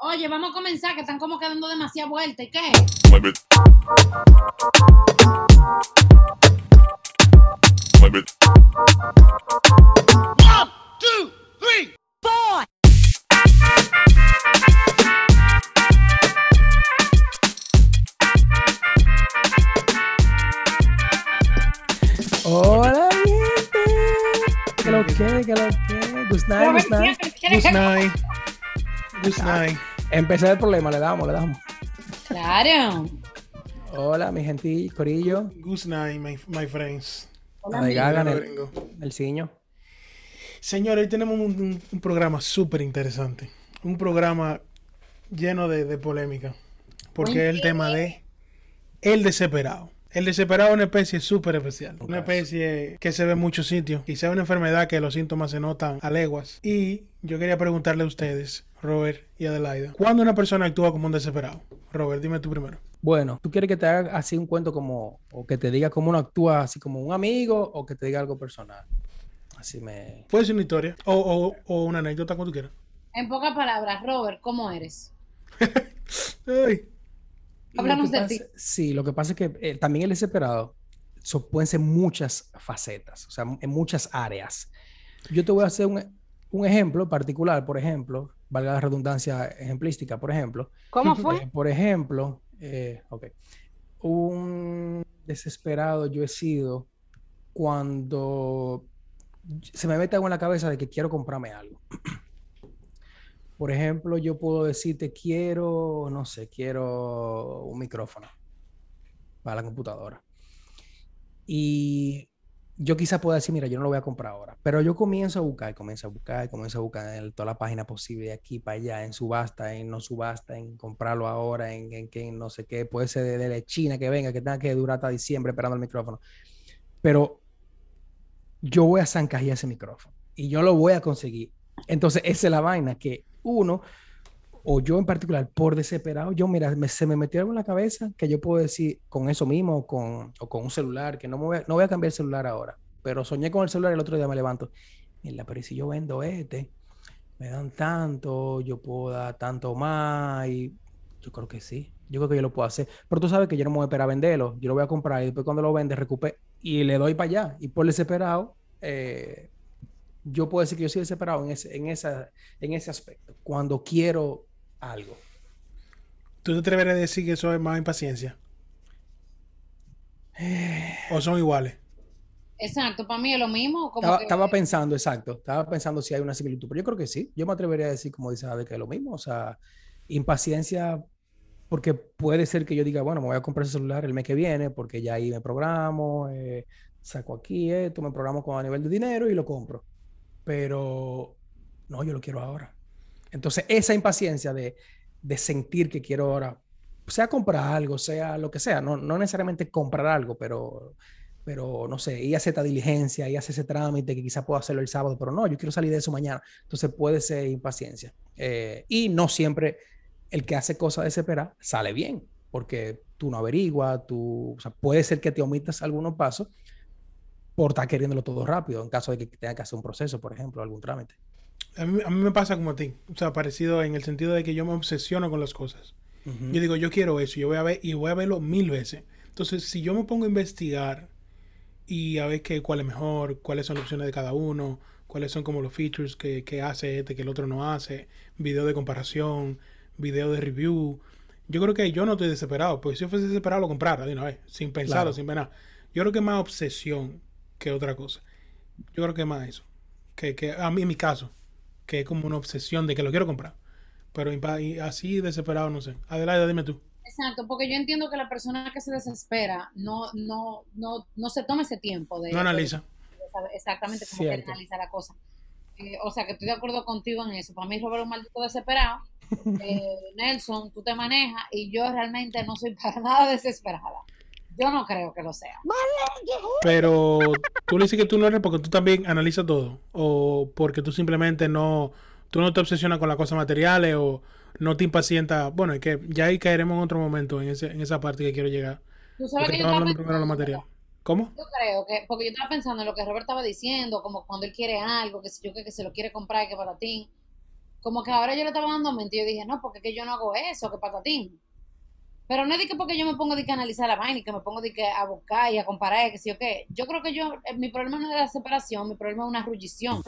Oye, vamos a comenzar, que están como quedando demasiada vuelta. ¿Y qué? Mueve. Mueve. Hola, gente. ¿Qué lo que? ¿Qué lo que? Good night, good night. Good night. Good night. Empecé el problema, le damos, le damos. Claro. Hola, mi gentil corillo. Good night, my, my friends. Hola, Ay, amigo. Gagan, el, el ciño. Señor, hoy tenemos un, un- un programa súper interesante. Un programa lleno de, de polémica. Porque es el tema de el desesperado. El desesperado es una especie súper especial. Una especie que se ve en muchos sitios. Quizá una enfermedad que los síntomas se notan a leguas. Y yo quería preguntarle a ustedes, Robert y Adelaida, ¿cuándo una persona actúa como un desesperado? Robert, dime tú primero. Bueno, ¿tú quieres que te haga así un cuento como, o que te diga cómo uno actúa así como un amigo, o que te diga algo personal? Así me... Puede ser una historia o, o- o una anécdota, como tú quieras. En pocas palabras, Robert, ¿cómo eres? Ay, Háblanos de ti. Sí, lo que pasa es que eh, también el desesperado so- pueden ser muchas facetas, o sea, en muchas áreas. Yo te voy a hacer un, un ejemplo particular, por ejemplo, valga la redundancia ejemplística, por ejemplo. ¿Cómo Eh, por ejemplo, eh, ok, un desesperado yo he sido cuando se me mete algo en la cabeza de que quiero comprarme algo. Por ejemplo, yo puedo decirte quiero, no sé, quiero un micrófono para la computadora. Y yo quizá pueda decir, mira, yo no lo voy a comprar ahora, pero yo comienzo a buscar, comienzo a buscar, comienzo a buscar en toda la página posible de aquí para allá, en subasta, en no subasta, en comprarlo ahora, en, en que no sé qué, puede ser de, de China que venga, que tenga que durar hasta diciembre esperando el micrófono. Pero yo voy a zancajear ese micrófono y yo lo voy a conseguir. Entonces, esa es la vaina, que uno, o yo en particular, por desesperado, yo, mira, me- se me metió algo en la cabeza que yo puedo decir con eso mismo o con, o con un celular, que no, me voy a, no voy a cambiar el celular ahora, pero soñé con el celular y el otro día me levanto. Mira, pero ¿y si yo vendo este, me dan tanto, yo puedo dar tanto más y yo creo que sí, yo creo que yo lo puedo hacer. Pero tú sabes que yo no me voy a esperar a venderlo, yo lo voy a comprar y después cuando lo vende, recupero y le doy para allá. Y por desesperado, eh, yo puedo decir que yo soy desesperado en ese, en esa, en ese aspecto, cuando quiero algo. ¿Tú te atreverías a decir que eso es más impaciencia? ¿O son iguales? Exacto, para mí es lo mismo. Como Estaba, que- estaba pensando, exacto, estaba pensando si hay una similitud, pero yo creo que sí, yo me atrevería a decir, como dice Ade, que es lo mismo, o sea, impaciencia, porque puede ser que yo diga, bueno, me voy a comprar ese celular el mes que viene, porque ya ahí me programo, eh, saco aquí esto, me programo con a nivel de dinero y lo compro, pero no, yo lo quiero ahora. Entonces, esa impaciencia de, de sentir que quiero ahora, sea comprar algo, sea lo que sea, no, no necesariamente comprar algo, pero pero no sé, y hace esta diligencia, y hace ese trámite que quizá puedo hacerlo el sábado, pero no, yo quiero salir de eso mañana. Entonces puede ser impaciencia. Eh, y no siempre el que hace cosas desesperadas sale bien, porque tú no averiguas, tú, puede ser que te omitas algunos pasos por estar queriéndolo todo rápido, en caso de que tenga que hacer un proceso, por ejemplo, algún trámite. A mí, a mí me pasa como a ti. O sea, parecido en el sentido de que yo me obsesiono con las cosas. Yo digo, yo quiero eso, yo voy a ver y voy a verlo mil veces. Entonces, si yo me pongo a investigar y a ver qué, cuál es mejor, cuáles son las opciones de cada uno, cuáles son como los features que, que hace este que el otro no hace, video de comparación, video de review, yo creo que yo no estoy desesperado, pues si yo fuese desesperado lo comprara de una vez, sin pensarlo, Claro. sin ver nada. Yo creo que más obsesión que otra cosa. Yo creo que más eso. Que, que a mí en mi caso, que es como una obsesión de que lo quiero comprar. Pero así desesperado, no sé. Adelaida, dime tú. Exacto, porque yo entiendo que la persona que se desespera no, no, no, no se toma ese tiempo de, No analiza. de exactamente cómo que Cierto. analiza la cosa. Eh, o sea que estoy de acuerdo contigo en eso. Para mí Robert es un maldito desesperado. Eh, Nelson, tú te manejas y yo realmente no soy para nada desesperada. Yo no creo que lo sea. Pero tú le dices que tú no eres porque tú también analizas todo. O porque tú simplemente no, tú no te obsesionas con las cosas materiales o no te impacientas. Bueno, es que ya ahí caeremos en otro momento en, ese, en esa parte que quiero llegar. Tú sabes Porque que yo hablando primero de lo pensando, material. ¿Cómo? Yo creo que, porque yo estaba pensando en lo que Robert estaba diciendo, como cuando él quiere algo, que si yo que, que se lo quiere comprar y que para ti. como que ahora yo le estaba dando mente y yo dije, no, porque que yo no hago eso, que patatín. Pero no es de que porque yo me pongo de que analizar la vaina y que me pongo de que a buscar y a comparar, que sí o qué. Yo creo que yo, eh, mi problema no es la separación, mi problema es una rullición.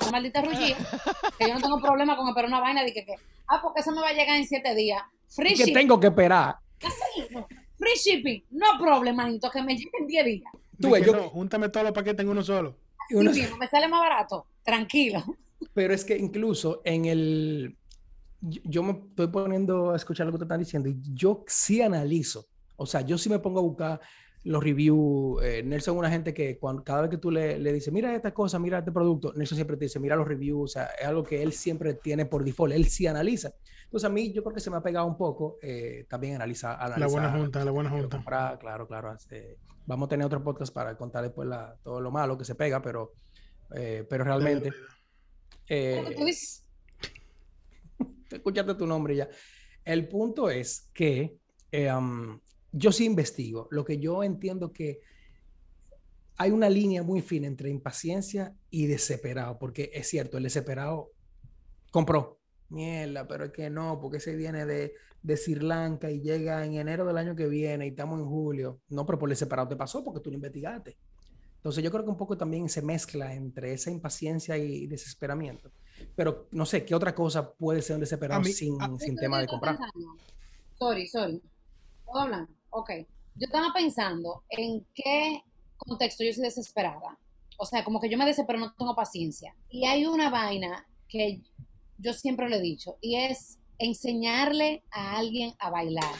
Una maldita rullida, que yo no tengo problema con esperar una vaina de que, que ah, porque eso me va a llegar en siete días. Free Que shipping. tengo que esperar. Así, no. Free shipping, no problema, manito, que me llegue en 10 días. Tú ves, que yo- no, júntame todos los paquetes en uno solo. Así Uno- mismo, me sale más barato, tranquilo. Pero es que incluso en el... Yo me estoy poniendo a escuchar lo que te están diciendo y yo sí analizo. O sea, yo sí me pongo a buscar los reviews. Eh, Nelson es una gente que cuando, cada vez que tú le, le dices, mira esta cosa, mira este producto, Nelson siempre te dice, mira los reviews. O sea, es algo que él siempre tiene por default. Él sí analiza. Entonces a mí yo creo que se me ha pegado un poco eh, también analizar, analizar. La buena junta, la buena junta. comprar, claro, claro. eh, vamos a tener otro podcast para contar después la- todo lo malo que se pega, pero, eh, pero realmente... Tú Eh, dices. Escúchate tu nombre ya. El punto es que eh, yo sí investigo. Lo que yo entiendo que hay una línea muy fina entre impaciencia y desesperado, porque es cierto, el desesperado compró. Mierda, pero es que no, porque ese viene de, de Sri Lanka y llega en enero del año que viene y estamos en julio. No, pero por desesperado te pasó porque tú lo investigaste. Entonces yo creo que un poco también se mezcla entre esa impaciencia y desesperamiento. Pero no sé, ¿qué otra cosa puede ser un desesperado mí- sin, a- sin tema de comprar? pensando- Sorry, sorry. ¿Puedo hablar? Ok. Yo estaba pensando en qué contexto yo soy desesperada. O sea, como que yo me desespero, no tengo paciencia. Y hay una vaina que yo siempre le he dicho, y es enseñarle a alguien a bailar.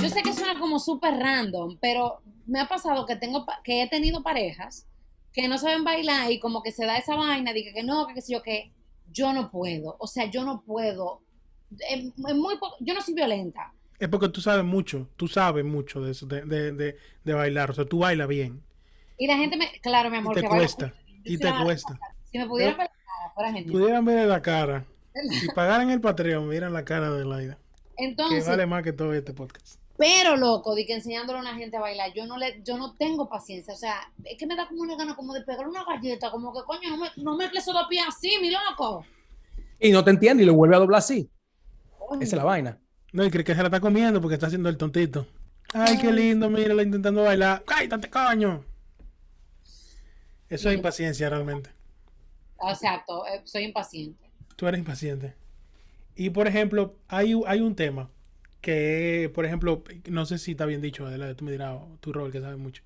Yo sé que suena como súper random, pero me ha pasado que, tengo, que he tenido parejas que no saben bailar y como que se da esa vaina, dije que no, que qué sé yo, que yo no puedo. O sea, yo no puedo. Es- es muy yo no soy violenta. Es porque tú sabes mucho, tú sabes mucho de eso, de, de, de, de bailar. O sea, tú bailas bien. Y la gente me, claro, mi amor, Y te que cuesta. Y te cuesta. Si me pudieran ver la cara, fuera genial. Pudieran ver la cara. Si pagaran el Patreon, miran la cara de Laida. Que Entonces, vale más que todo este podcast. Pero loco, de que enseñándole a una gente a bailar, yo no le, yo no tengo paciencia. O sea, es que me da como una gana como de pegarle una galleta, como que coño, no me, no me esos dos pies así, mi loco. Y no te entiende y lo vuelve a doblar así. Esa es la vaina. No, y cree que se la está comiendo porque está haciendo el tontito. Ay, qué lindo, mírala intentando bailar. ¡Cállate, coño! Eso es impaciencia realmente. Exacto, eh, soy impaciente. Tú eres impaciente. Y por ejemplo, hay, hay un tema que, por ejemplo, no sé si está bien dicho, Adela, tú me dirás, tú, Robert, que sabes mucho.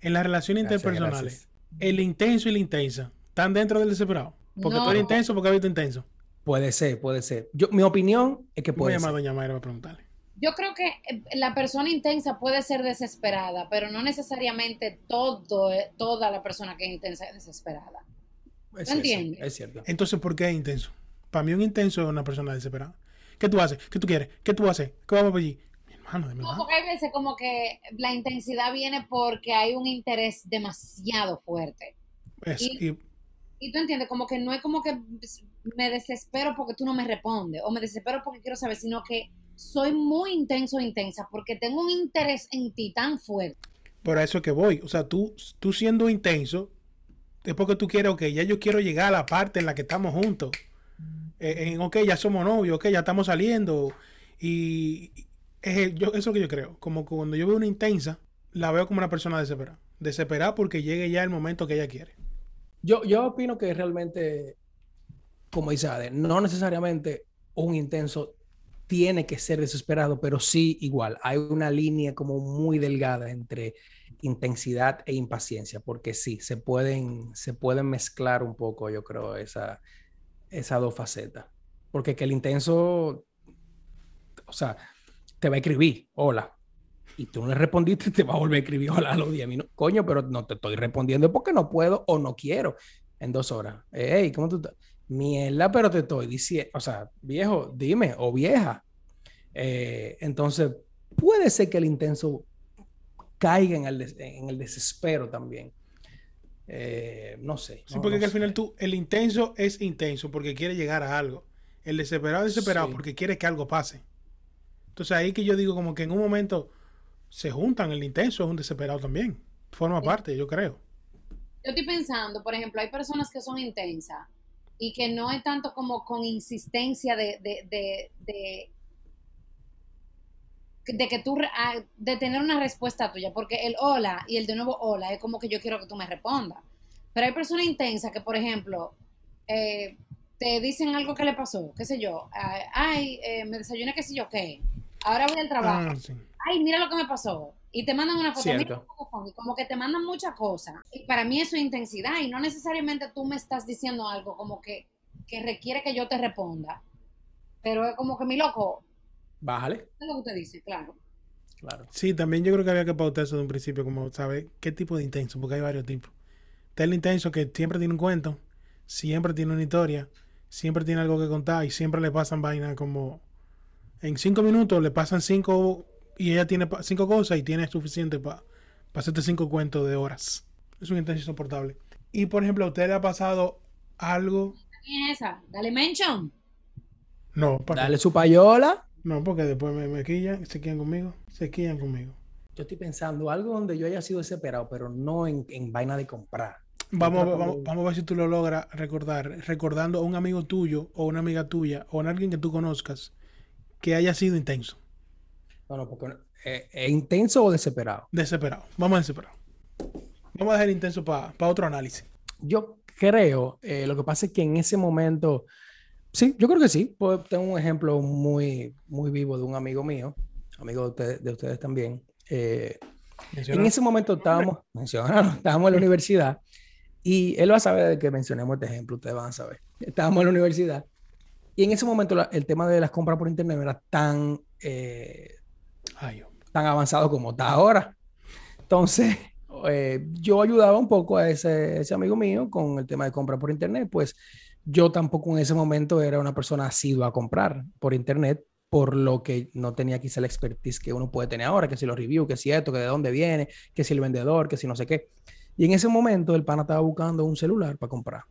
En las relaciones Gracias, interpersonales, gracias. el intenso y la intensa están dentro del desesperado. Porque tú eres intenso porque has visto intenso. Puede ser, puede ser. Yo, mi opinión es que Voy a puede llamar a. Doña Mayra para preguntarle. Yo creo que eh, la persona intensa puede ser desesperada, pero no necesariamente todo, eh, toda la persona que es intensa es desesperada. Es ¿Me cierto, entiendes? Es cierto. Entonces, ¿por qué es intenso? Para mí un intenso es una persona desesperada. ¿Qué tú haces? ¿Qué tú quieres? ¿Qué tú haces? ¿Qué vamos para allí? Mi hermano, de porque hay veces como que la intensidad viene porque hay un interés demasiado fuerte. Es- y- y- Y tú entiendes, como que no es como que me desespero porque tú no me respondes o me desespero porque quiero saber, sino que soy muy intenso o intensa porque tengo un interés en ti tan fuerte. Por eso es que voy. O sea, tú, tú siendo intenso, es porque tú quieres, ok, ya yo quiero llegar a la parte en la que estamos juntos. Eh, en, ok, ya somos novios, ok, ya estamos saliendo. Y es yo, eso es lo que yo creo. Como cuando yo veo una intensa, la veo como una persona desesperada. Desesperada porque llegue ya el momento que ella quiere. Yo, yo opino que realmente, como dice Ade, no necesariamente un intenso tiene que ser desesperado, pero sí igual. Hay una línea como muy delgada entre intensidad e impaciencia, porque sí, se pueden, se pueden mezclar un poco, yo creo, esa, esas dos facetas. Porque que el intenso, o sea, te va a escribir, hola, y tú no le respondiste, te va a volver a escribir hola a los 10 minutos. Coño, pero no te estoy respondiendo porque no puedo o no quiero en dos horas. Hey, ¿cómo tú estás? Mierda, pero te estoy diciendo, o sea, viejo, dime, o vieja. Eh, entonces, puede ser que el intenso caiga en el, en el desespero también. Eh, no sé. Sí, no- porque no que al final tú, el intenso es intenso porque quiere llegar a algo. El desesperado es desesperado Sí. porque quiere que algo pase. Entonces ahí que yo digo como que en un momento se juntan, el intenso es un desesperado también. Forma Sí. parte, yo creo. Yo estoy pensando, por ejemplo, hay personas que son intensas y que no es tanto como con insistencia de, de, de, de, de que tú, ah, de tener una respuesta tuya, porque el hola y el de nuevo hola es como que yo quiero que tú me respondas. Pero hay personas intensas que, por ejemplo, eh, te dicen algo que le pasó, qué sé yo, ay, eh, me desayuné, qué sé yo, qué, ahora voy al trabajo, Ah, sí. ay, mira lo que me pasó. Y te mandan una foto, mira como que te mandan muchas cosas. Y para mí eso es intensidad y no necesariamente tú me estás diciendo algo como que, que requiere que yo te responda. Pero es como que mi loco, Bájale. es lo que usted dice, claro. Claro. Sí, también yo creo que había que pautar eso de un principio, como saber qué tipo de intenso, porque hay varios tipos. Está el intenso que siempre tiene un cuento, siempre tiene una historia, siempre tiene algo que contar y siempre le pasan vainas como en cinco minutos le pasan cinco y ella tiene pa- cinco cosas y tiene suficiente para hacerte cinco cuentos de horas. Es un intenso insoportable. Y por ejemplo, ¿a usted le ha pasado algo? ¿Quién es esa? Dale mention. No, ¿para? Dale su payola. No, porque después me, me quillan, se quillan conmigo, se quillan conmigo. Yo estoy pensando algo donde yo haya sido desesperado, pero no en, en vaina de comprar. Vamos, a ver- vamos, vamos a ver si tú lo logras recordar, recordando a un amigo tuyo o una amiga tuya o a alguien que tú conozcas que haya sido intenso, No, no, porque eh, ¿es intenso o desesperado? desesperado. Vamos a desesperado. Vamos a dejar intenso para otro análisis. Yo creo, eh, lo que pasa es que en ese momento, sí, yo creo que sí. Pues, tengo un ejemplo muy, muy vivo de un amigo mío, amigo de ustedes, de ustedes también. Eh, en ese momento estábamos, mencionaron, estábamos en la universidad y él va a saber de que mencionemos este ejemplo, ustedes van a saber. Estábamos en la universidad y en ese momento la- el tema de las compras por internet no era tan, eh, Ay, tan avanzado como está ahora. Entonces, eh, yo ayudaba un poco a ese, ese amigo mío con el tema de compra por internet, pues yo tampoco en ese momento era una persona asidua a comprar por internet, por lo que no tenía quizá la expertise que uno puede tener ahora, que si los reviews, que si esto, que de dónde viene, que si el vendedor, que si no sé qué. Y en ese momento el pana estaba buscando un celular para comprar.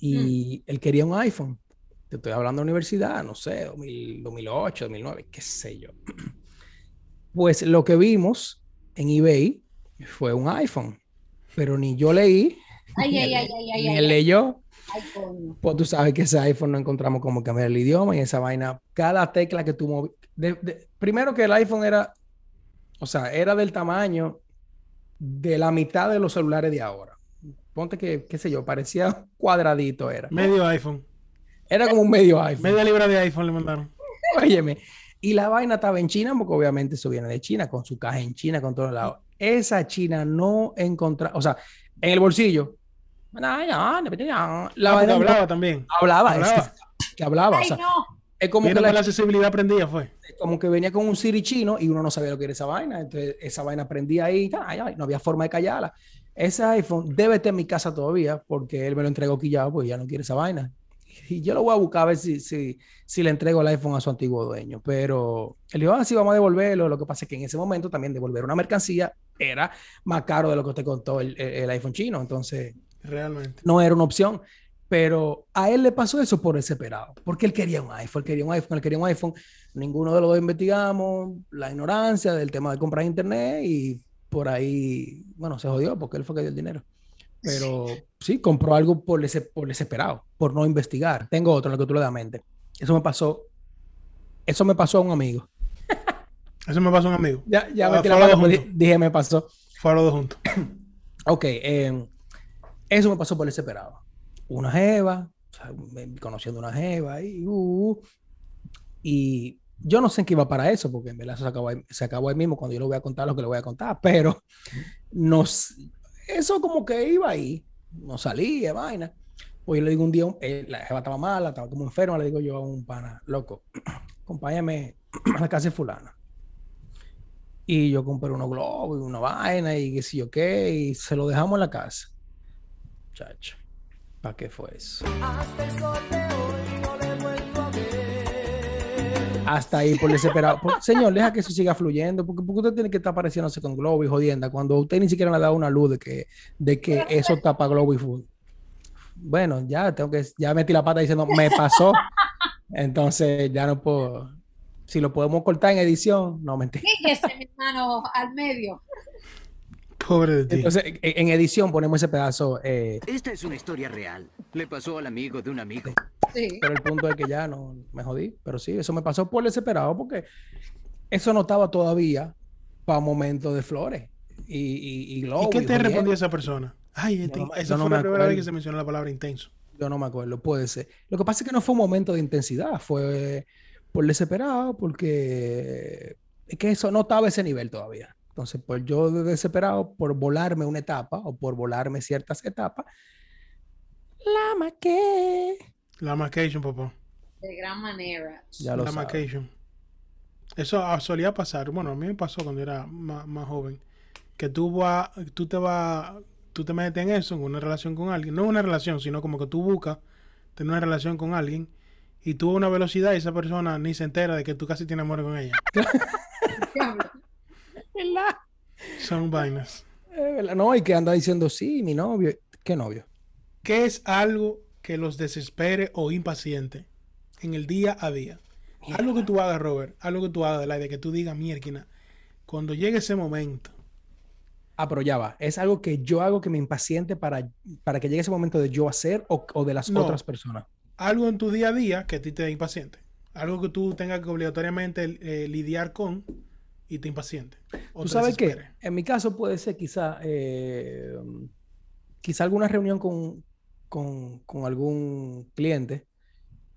Y él quería un iPhone. Te estoy hablando de universidad, no sé, 2000, 2008, 2009, qué sé yo. Pues lo que vimos en eBay fue un iPhone, pero ni yo leí, Ay, ni ay, él, ay, ni él leyó. Coño. Pues tú sabes que ese iPhone no encontramos como cambiar el idioma y esa vaina, cada tecla que tú movías. primero que el iPhone era, o sea, era del tamaño de la mitad de los celulares de ahora. Ponte que, qué sé yo, parecía cuadradito era. Medio iPhone. Era como un medio iPhone. Media libra de iPhone le mandaron. Óyeme, y la vaina estaba en China, porque obviamente eso viene de China, con su caja en China, con todos lados. Esa China no encontraba, o sea, en el bolsillo. La Ah, no- hablaba también. hablaba, es hablaba. que, que hablaba, o Ay, sea, no. es como Viene que, con la la- accesibilidad prendida, fue. como que venía con un Siri chino y uno no sabía lo que era esa vaina, entonces esa vaina prendía ahí, ay, ay, no había forma de callarla. Ese iPhone debe estar en mi casa todavía porque él me lo entregó quillado, pues ya no quiere esa vaina. Y yo lo voy a buscar a ver si, si, si le entrego el iPhone a su antiguo dueño. Pero él dijo, ah, sí, vamos a devolverlo. Lo que pasa es que en ese momento también devolver una mercancía era más caro de lo que te contó el, el- el iPhone chino. Entonces Realmente. no era una opción. Pero a él le pasó eso por desesperado, porque él quería un iPhone, él quería un iPhone, él quería un iPhone. Ninguno de los dos investigamos la ignorancia del tema de comprar internet y por ahí, bueno, se jodió porque él fue que dio el dinero. Pero sí, compró algo por, ese, por desesperado, por no investigar. Tengo otro en lo que tú le das mente. Eso me pasó, eso me pasó a un amigo. Eso me pasó a un amigo. Ya, ya Ah, metí la di- dije, me pasó. Fue a los dos juntos. Ok, eh, eso me pasó por desesperado. Una jeva, o sea, conociendo una jeva y, uh, y yo no sé en qué iba para eso, porque en verdad se acabó, ahí, se acabó ahí mismo cuando yo le voy a contar lo que le voy a contar, pero nos, eso como que iba ahí, no salía, vaina. Pues yo le digo un día, eh, la jeva estaba mala, estaba como enferma, le digo yo a un pana, loco, acompáñame a la casa de fulana. Y yo compré unos globos y una vaina y qué sé yo qué, y se lo dejamos en la casa. Chacho, ¿para qué fue eso? Hasta el sol de hoy no le he vuelto a ver. Hasta ahí por desesperado. Por- señor, deja que eso siga fluyendo, porque, porque usted tiene que estar apareciéndose con globo y jodienda cuando usted ni siquiera le ha dado una luz de que, de que eso tapa globo y food. Bueno, ya tengo que, ya metí la pata diciendo, me pasó. Entonces ya no puedo. Si lo podemos cortar en edición, no mentira. Fíjese, mi hermano, al medio. Pobre de ti. Entonces, en, en edición ponemos ese pedazo. eh, Esta es una historia real. Le pasó al amigo de un amigo. Sí. pero el punto es que ya no me jodí. Pero sí, eso me pasó por desesperado porque eso no estaba todavía para momentos de flores. Y, y, y ¿Y globo, qué te respondió esa persona? Ay, este- no- esa no fue me la primera vez que se mencionó la palabra intenso. Yo no me acuerdo, puede ser. Lo que pasa es que no fue un momento de intensidad, fue por desesperado, porque es que eso no estaba a ese nivel todavía. Entonces, pues yo de desesperado por volarme una etapa o por volarme ciertas etapas, la maqué. La macation, papá. De gran manera. Ya lo La macation. Eso ah, solía pasar. Bueno, a mí me pasó cuando era más, más joven. Que tú, vas, tú te vas, tú te metes en eso, en una relación con alguien. No una relación, sino como que tú buscas tener una relación con alguien y tú a una velocidad y esa persona ni se entera de que tú casi tienes amor con ella. Son vainas. Eh, ¿verdad? No, y que anda diciendo, sí, mi novio. ¿Qué novio? ¿Qué es algo que los desespere o impaciente en el día a día? Algo que tú hagas, Robert, algo que tú hagas, de que tú digas, mierda, cuando llegue ese momento, Ah, pero ya va. Es algo que yo hago que me impaciente para, para que llegue ese momento de yo hacer o, o de las No. otras personas. algo en tu día a día que a ti te impaciente, algo que tú tengas que obligatoriamente eh, lidiar con y te impaciente. o Tú te sabes que en mi caso puede ser quizá, eh, quizá alguna reunión con, con- con algún cliente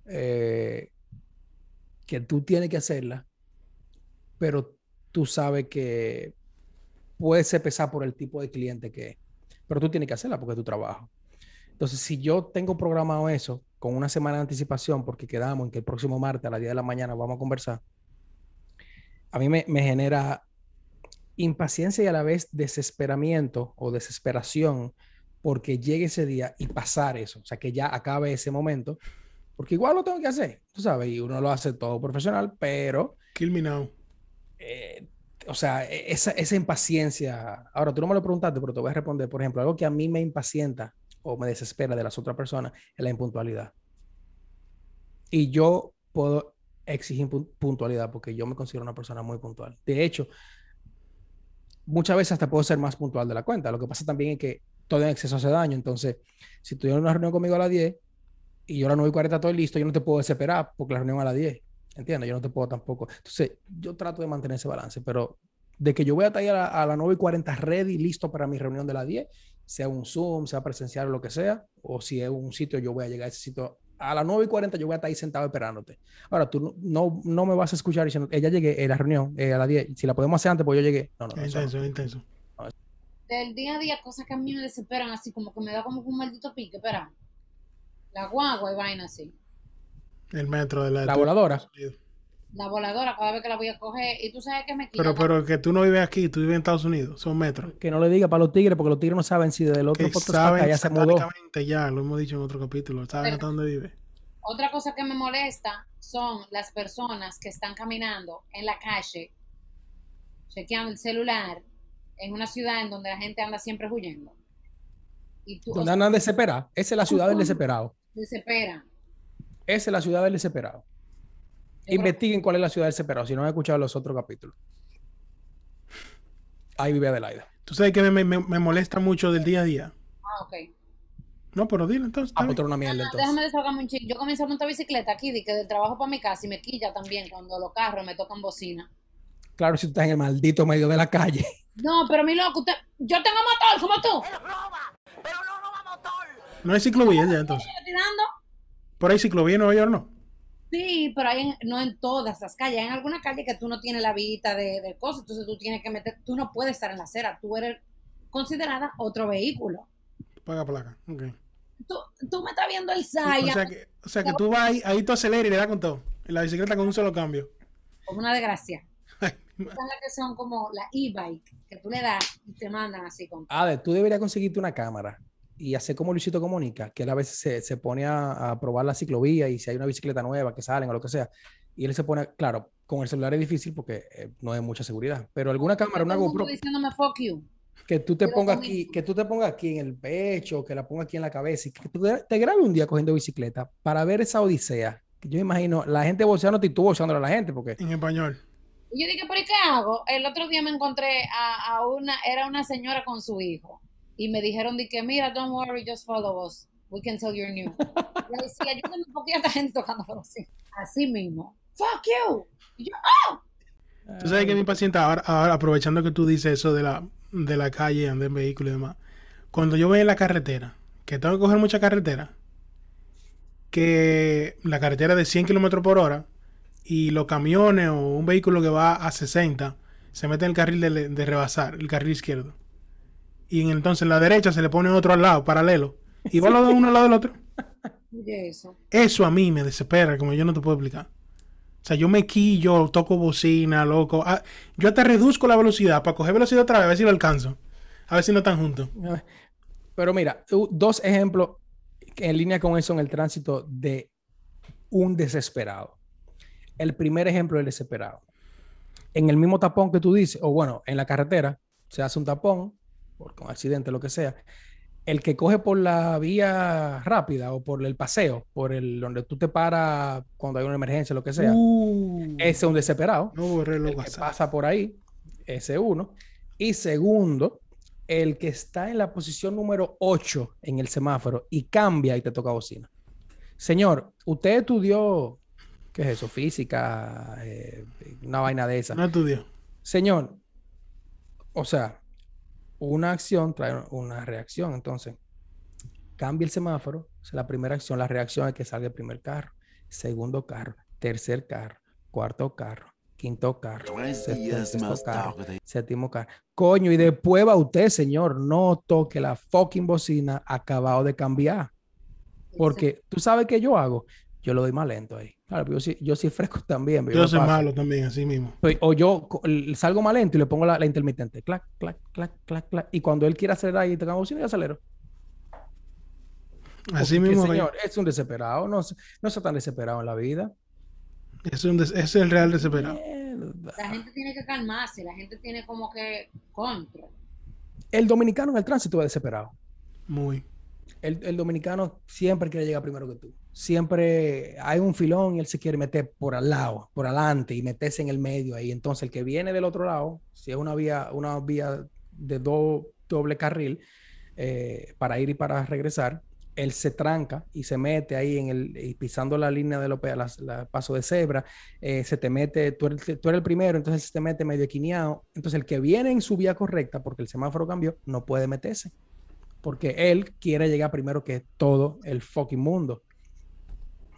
eh, que tú tienes que hacerla, pero tú sabes que puede ser pesada por el tipo de cliente que es, pero tú tienes que hacerla porque es tu trabajo. Entonces, si yo tengo programado eso con una semana de anticipación, porque quedamos en que el próximo martes a las 10 de la mañana vamos a conversar, a mí me, me genera impaciencia y a la vez desesperamiento o desesperación porque llegue ese día y pasar eso, o sea, que ya acabe ese momento, porque igual lo tengo que hacer, tú sabes, y uno lo hace todo profesional, pero, Kill me now. eh, o sea, e- esa, esa impaciencia, ahora tú no me lo preguntaste, pero te voy a responder, por ejemplo, algo que a mí me impacienta o me desespera de las otras personas es la impuntualidad. Y yo puedo exigir pu- puntualidad porque yo me considero una persona muy puntual. De hecho, muchas veces hasta puedo ser más puntual de la cuenta. Lo que pasa también es que todo en exceso hace daño. Entonces, si tienes una reunión conmigo a las 10 y yo a las 9 y 40 estoy listo, yo no te puedo desesperar porque la reunión a las 10. ¿Entiendes? Yo no te puedo tampoco. Entonces, yo trato de mantener ese balance, pero de que yo voy a estar a, a las 9 y 40 ready, listo para mi reunión de las 10, sea un Zoom, sea presencial o lo que sea, o si es un sitio, yo voy a llegar a ese sitio a las 9 y 40, yo voy a estar ahí sentado esperándote. Ahora, tú no, no, no me vas a escuchar diciendo, ella llegué a la reunión eh, a las 10, si la podemos hacer antes, pues yo llegué. No, no, no, no. intenso, es intenso. Del día a día, cosas que a mí me desesperan, así como que me da como un maldito pique, espera. La guagua y vaina así. El metro de la... La voladora. La voladora, cada vez que la voy a coger, y tú sabes que me quita. Pero, pero que tú no vives aquí, tú vives en Estados Unidos, son metros. Que no le diga para los tigres, porque los tigres no saben si del otro podcast saben ya se mudó. ya, lo hemos dicho en otro capítulo, saben hasta dónde vive. Otra cosa que me molesta son las personas que están caminando en la calle, chequeando el celular, en una ciudad en donde la gente anda siempre huyendo. Y tú, o Donde sea, andan desesperados. Esa es la ciudad del desesperado. desesperan. Esa es la ciudad del desesperado. Investiguen cuál es la ciudad del desesperado, si no han escuchado los otros capítulos. Ahí vive Adelaida. Tú sabes que me, me- me molesta mucho del día a día. Ah, ok. No, pero dile entonces. Ah, está pues una mierda No, entonces. déjame desahogarme un chico. Yo comencé a montar bicicleta aquí, de que del trabajo para mi casa y me quilla también cuando los carros me tocan bocina. Claro, si tú estás en el maldito medio de la calle. No, pero mi loco, usted, yo tengo motor como tú. No hay ciclovía ya entonces. Por ahí ciclovía en Nueva York no. Sí, pero hay en- no en todas las calles. Hay en alguna calle que tú no tienes la vista de, de cosas, entonces tú tienes que meter, tú no puedes estar en la acera, tú eres considerada otro vehículo. Paga placa. Ok. Tú, tú me estás viendo el O Saya sea que, o sea que tú vas ahí, ahí tú aceleras y le das con todo. En la bicicleta con un solo cambio. como una desgracia. Ay, Estas las que son como la e-bike, que tú le das y te mandan así con... Ade, tú deberías conseguirte una cámara y hacer como Luisito Comunica, que él a veces se, se pone a, a probar la ciclovía y si hay una bicicleta nueva que salen o lo que sea, y él se pone, claro, con el celular es difícil porque eh, no hay mucha seguridad, pero alguna cámara, una GoPro, diciéndome fuck you. que tú te pongas aquí, que tú te pongas aquí en el pecho, que la pongas aquí en la cabeza y que tú te grabes un día cogiendo bicicleta para ver esa odisea. que Yo imagino la gente boceándote y tú boceándole a la gente, porque En español. Y yo dije, ¿pero qué hago? El otro día me encontré a, a una, era una señora con su hijo. Y me dijeron de que, mira, don't worry, just follow us. We can tell you're new. Yo decía, ayúdame porque ya esta gente tocando así. Así mismo. Fuck you. Y yo, ¡ah! Tú sabes que mi paciente, ahora, ahora, aprovechando que tú dices eso de la, de la calle, andar en vehículo y demás, cuando yo voy en la carretera, que tengo que coger mucha carretera, que la carretera de 100 kilómetros por hora y los camiones o un vehículo que va a 60 se mete en el carril de, de rebasar, el carril izquierdo. Y en- entonces en la derecha se le pone otro al lado, paralelo. Y va los dos uno al lado del otro. Eso. Eso a mí me desespera, como yo no te puedo explicar. O sea, yo me quillo, toco bocina, loco. Ah, yo hasta reduzco la velocidad para coger velocidad otra vez, a ver si lo alcanzo. A ver si no están juntos. Pero mira, dos ejemplos en línea con eso en el tránsito de un desesperado. El primer ejemplo del desesperado. En el mismo tapón que tú dices, o bueno, en la carretera se hace un tapón, por un accidente, lo que sea. El que coge por la vía rápida o por el paseo, por el donde tú te paras cuando hay una emergencia, lo que sea, Uh, ese es un desesperado no el que pasa por ahí, ese uno. Y segundo, el que está en la posición número 8 en el semáforo y cambia y te toca bocina. Señor, usted estudió, ¿qué es eso? Física, eh, una vaina de esa. No estudió. Señor, o sea, una acción trae una reacción. Entonces, cambia el semáforo, es la primera acción. La reacción es que salga el primer carro, segundo carro, tercer carro, cuarto carro, quinto carro, sexto- carro, séptimo carro. Coño, y después va usted, señor, no toque la fucking bocina acabado de cambiar. Porque tú sabes qué yo hago. Yo lo doy más lento ahí. Claro, pero yo sí, yo sí fresco también. Yo soy paso. malo también, así mismo. Pues, O yo salgo más lento y le pongo la, la intermitente. Clac, clac, clac, clac, clac. Y cuando él quiere acelerar y toca bocina, yo acelero. Así Porque, mismo. señor, es un desesperado. No, no sea tan desesperado en la vida. Es, un des- es el real desesperado. Mierda. La gente tiene que calmarse, la gente tiene como que contra. El dominicano en el tránsito es desesperado. Muy. El, el dominicano siempre quiere llegar primero que tú. Siempre hay un filón y él se quiere meter por al lado, por adelante y meterse en el medio ahí. Entonces, el que viene del otro lado, si es una vía, una vía de do- doble carril eh, para ir y para regresar, él se tranca y se mete ahí en el, y pisando la línea de los paso de cebra, eh, se te mete, tú eres, tú eres el primero, entonces se te mete medio equineado. Entonces, el que viene en su vía correcta, porque el semáforo cambió, no puede meterse porque él quiere llegar primero que todo el fucking mundo.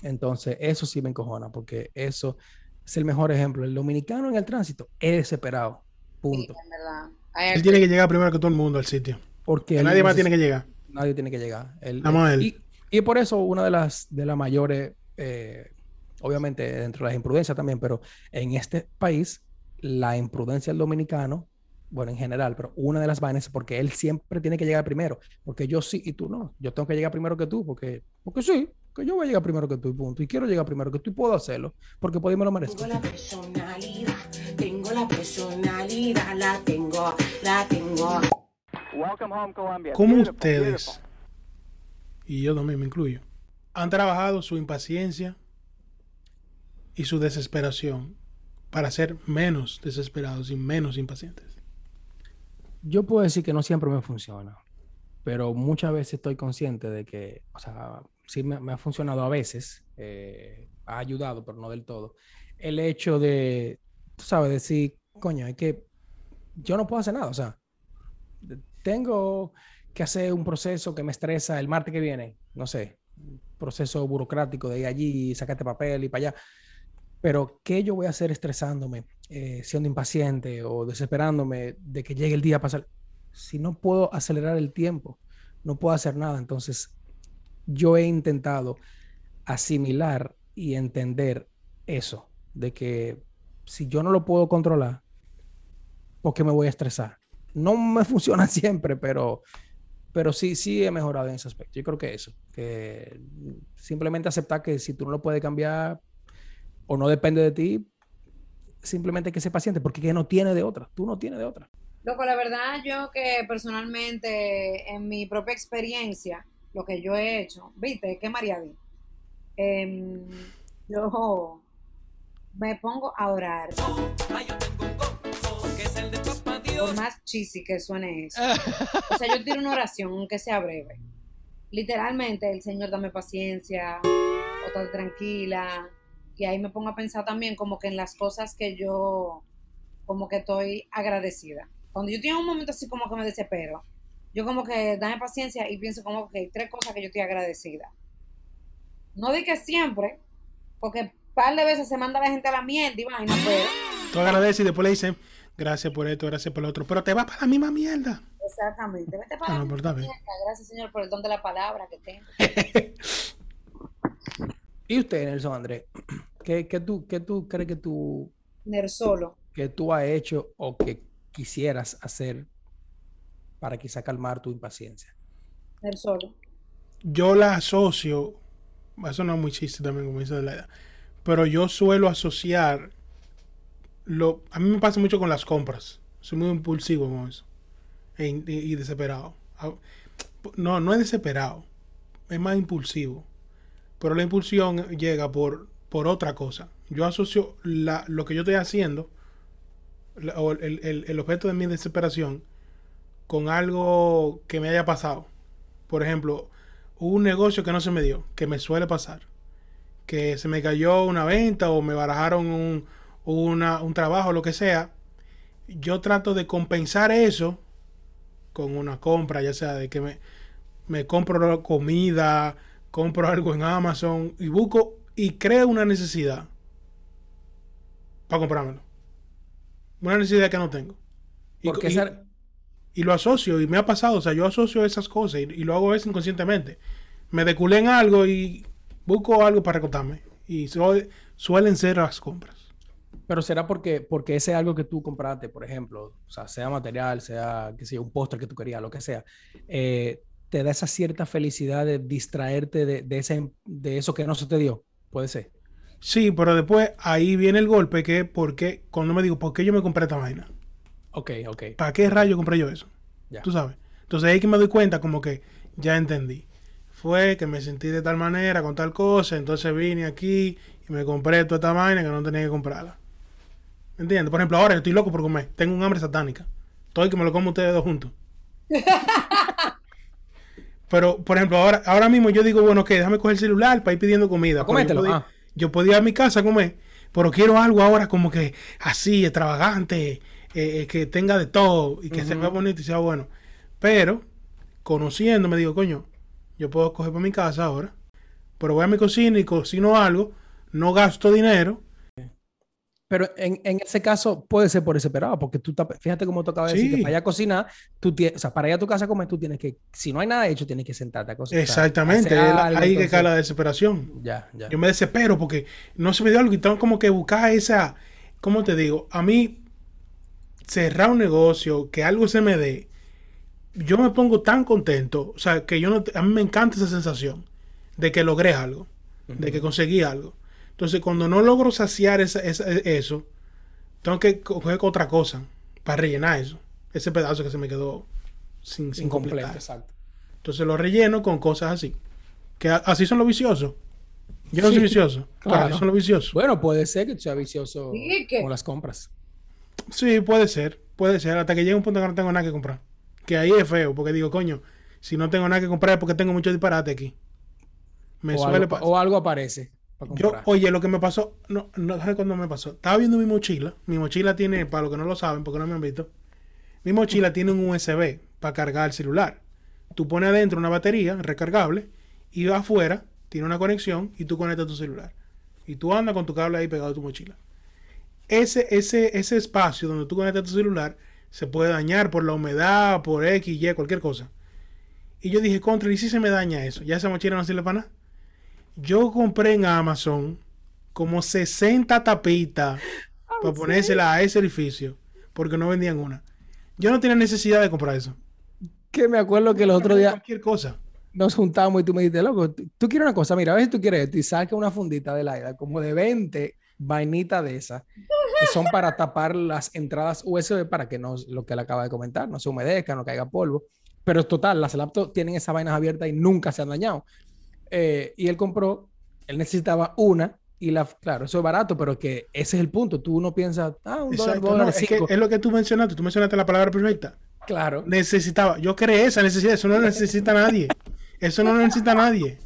Entonces, eso sí me encojona, porque eso es el mejor ejemplo. El dominicano en el tránsito es desesperado. Punto. Sí, en verdad. I Él tiene que llegar primero que todo el mundo al sitio. Porque nadie más tiene que llegar. nadie tiene que llegar. Él- él. Y, y por eso una de las, de las mayores, eh, obviamente dentro de las imprudencias también, pero en este país, la imprudencia del dominicano, bueno, en general, pero una de las vainas es porque él siempre tiene que llegar primero, porque yo sí y tú no. Yo tengo que llegar primero que tú, porque, porque sí, que yo voy a llegar primero que tú y punto. Y quiero llegar primero que tú y puedo hacerlo, porque por ahí me lo merezco. Tengo la personalidad, tengo la personalidad, la tengo, la tengo. ¿Cómo ustedes, y yo también me incluyo, han trabajado su impaciencia y su desesperación para ser menos desesperados y menos impacientes? Yo puedo decir que no siempre me funciona, pero muchas veces estoy consciente de que, o sea, sí me, ha funcionado a veces, eh, ha ayudado, pero no del todo. El hecho de, tú sabes, decir, coño, es que yo no puedo hacer nada, o sea, tengo que hacer un proceso que me estresa el martes que viene, no sé, proceso burocrático de ir allí, sacarte papel y para allá. Pero, ¿qué yo voy a hacer estresándome, eh, siendo impaciente o desesperándome de que llegue el día a pasar? Si no puedo acelerar el tiempo, no puedo hacer nada. Entonces, yo he intentado asimilar y entender eso, de que si yo no lo puedo controlar, ¿por qué me voy a estresar? No me funciona siempre, pero, pero sí, sí he mejorado en ese aspecto. Yo creo que eso, que simplemente aceptar que si tú no lo puedes cambiar o no depende de ti, simplemente que ser paciente, porque que no tiene de otra, tú no tienes de otra. Loco, la verdad, yo que personalmente, en mi propia experiencia, lo que yo he hecho, viste, que María vi, Em, yo me pongo a orar. por más cheesy que suene eso. O sea, yo tiro una oración, aunque sea breve. Literalmente, el Señor dame paciencia, o estar tranquila. Y ahí me pongo a pensar también como que en las cosas que yo, como que estoy agradecida. Cuando yo tengo un momento así como que me desespero, yo como que dame paciencia y pienso como que hay tres cosas que yo estoy agradecida. No di que siempre, porque un par de veces se manda la gente a la mierda y vaina, pero... Tú agradeces y después le dicen, gracias por esto, gracias por lo otro. Pero te vas para la misma mierda. Exactamente. Vete para Ah, la no, está bien. mierda. Gracias, Señor, por el don de la palabra que tengo. ¿Y usted, Nelson Andrés? ¿Qué, qué tú, qué tú crees que tú, Ner solo. que tú has hecho o que quisieras hacer para quizá calmar tu impaciencia? Ner solo. Yo la asocio, eso no es muy chiste también, como dice de la edad, pero yo suelo asociar, lo, a mí me pasa mucho con las compras. Soy muy impulsivo con eso. E y, y desesperado. Ah, No, no es desesperado. Es más impulsivo. Pero la impulsión llega por, por otra cosa. Yo asocio la- lo que yo estoy haciendo, la- o el, el- el objeto de mi desesperación, con algo que me haya pasado. Por ejemplo, hubo un negocio que no se me dio, que me suele pasar. Que se me cayó una venta o me barajaron un, una- un trabajo, lo que sea. Yo trato de compensar eso con una compra, ya sea de que me, me compro comida, compro algo en Amazon y busco y creo una necesidad para comprármelo. Una necesidad que no tengo. Y- esa- y lo asocio y me ha pasado, o sea, yo asocio esas cosas y, y lo hago a veces inconscientemente. Me deculé en algo y busco algo para recortarme. Y su- suelen ser las compras. Pero será porque, porque ese algo que tú compraste, por ejemplo, o sea, sea material, sea, sé yo, un postre que tú querías, lo que sea, eh, te da esa cierta felicidad de distraerte de, de, ese, de eso que no se te dio. Puede ser. Sí, pero después ahí viene el golpe que porque cuando me digo, ¿por qué yo me compré esta vaina? Ok, ok. ¿Para qué rayo compré yo eso? Ya. Tú sabes. Entonces ahí que me doy cuenta como que ya entendí. Fue que me sentí de tal manera con tal cosa, entonces vine aquí y me compré toda esta vaina que no tenía que comprarla. ¿Me entiendes? Por ejemplo, ahora yo estoy loco por comer. Tengo un hambre satánica. Estoy que me lo como ustedes dos juntos. Pero, por ejemplo, ahora, ahora mismo yo digo, bueno, que déjame coger el celular para ir pidiendo comida. Yo podía, ah. yo podía ir a mi casa a comer, pero quiero algo ahora como que así, extravagante, eh, eh, que tenga de todo y que se vea bonito y sea bueno. Pero, conociendo, me digo, coño, yo puedo coger para mi casa ahora, pero voy a mi cocina y cocino algo, no gasto dinero. Pero en, en ese caso puede ser por desesperado, porque tú, fíjate cómo tú acabas de decir que para ir a cocinar, tú tienes, o sea, para ir a tu casa a comer, tú tienes que, si no hay nada hecho, tienes que sentarte a cocinar. Exactamente, algo, ahí que cae la desesperación. Ya, ya. Yo me desespero porque no se me dio algo y tengo como que buscar esa, ¿cómo te digo? A mí, cerrar un negocio, que algo se me dé, yo me pongo tan contento, o sea, que yo no, a mí me encanta esa sensación de que logré algo, de que conseguí algo. Entonces, cuando no logro saciar esa- esa- eso, tengo que coger otra cosa para rellenar eso, ese pedazo que se me quedó sin, sin Incompleto, completar. exacto. Entonces lo relleno con cosas así. Que así son los viciosos. Yo no soy Sí, vicioso. Pero claro. así son los viciosos. Bueno, puede ser que tú seas vicioso Sí, que- con las compras. Sí, puede ser. Puede ser. Hasta que llegue un punto que no tengo nada que comprar. Que ahí es feo. Porque digo, coño, si no tengo nada que comprar es porque tengo mucho disparate aquí. Me o, suele algo, o algo aparece para Yo, oye, lo que me pasó, no, no sé cuándo me pasó. Estaba viendo mi mochila. Mi mochila tiene, para los que no lo saben, porque no me han visto, mi mochila tiene un USB para cargar el celular. Tú pones adentro una batería recargable y afuera tiene una conexión y tú conectas tu celular. Y tú andas con tu cable ahí pegado a tu mochila. Ese, ese, ese espacio donde tú conectas tu celular se puede dañar por la humedad, por X, Y, cualquier cosa. Y yo dije, contra, ¿y si se me daña eso? Ya esa mochila no sirve para nada. Yo compré en Amazon como 60 tapitas para ponérsela a ese edificio porque no vendían una. Yo no tenía necesidad de comprar eso. Que me acuerdo que el otro día Cualquier cosa. nos juntamos y tú me dijiste, loco, tú, tú quieres una cosa, mira, a ver si tú quieres esto y saca una fundita de la como de 20 vainitas de esas que son para tapar las entradas USB para que no, lo que él acaba de comentar, no se humedezca, no caiga polvo. Pero total, las laptops tienen esas vainas abiertas y nunca se han dañado. Eh, y él compró, él necesitaba una Y la, claro, eso es barato, pero que ese es el punto. Tú no piensas, ah, un Exacto, dólar no, es, que es lo que tú mencionaste. Tú mencionaste la palabra perfecta. Claro. Necesitaba. Yo creé esa necesidad. Eso no necesita nadie. Eso no necesita nadie.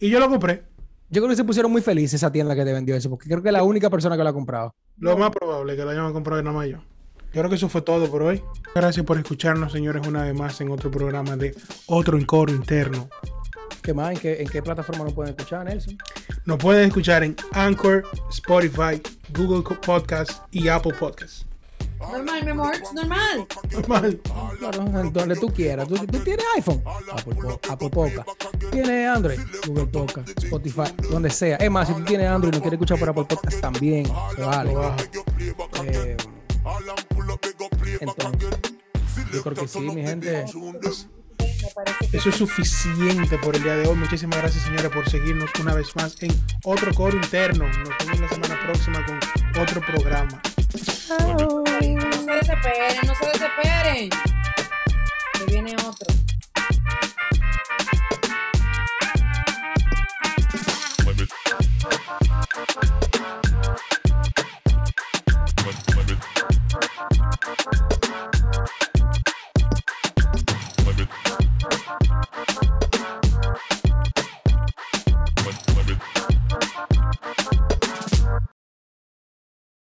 Y yo lo compré. Yo creo que se pusieron muy felices esa tienda que te vendió eso, porque creo que es la única persona que lo ha comprado. Lo más probable es que lo hayan comprado nada más yo. Yo creo que eso fue todo por hoy. Gracias por escucharnos, señores, una vez más en otro programa de Otro Encoro Interno. ¿Qué más? ¿En qué, en qué plataforma nos pueden escuchar, Nelson? Nos pueden escuchar en Anchor, Spotify, Google Podcast y Apple Podcast. Normal, mi amor, normal. Normal. Donde tú quieras. ¿Tú, tú tienes iPhone? Apple, Po- Apple Podcast. ¿Tienes Android? Google Podcast, Spotify, donde sea. Es más, si tú tienes Android y no quieres escuchar por Apple Podcast, también vale. Eh, entonces, yo creo que sí, mi gente. Eso es suficiente por el día de hoy. Muchísimas gracias, señores, por seguirnos una vez más en otro coro interno. Nos vemos la semana próxima con otro programa. No se desesperen, no se desesperen. Que viene otro.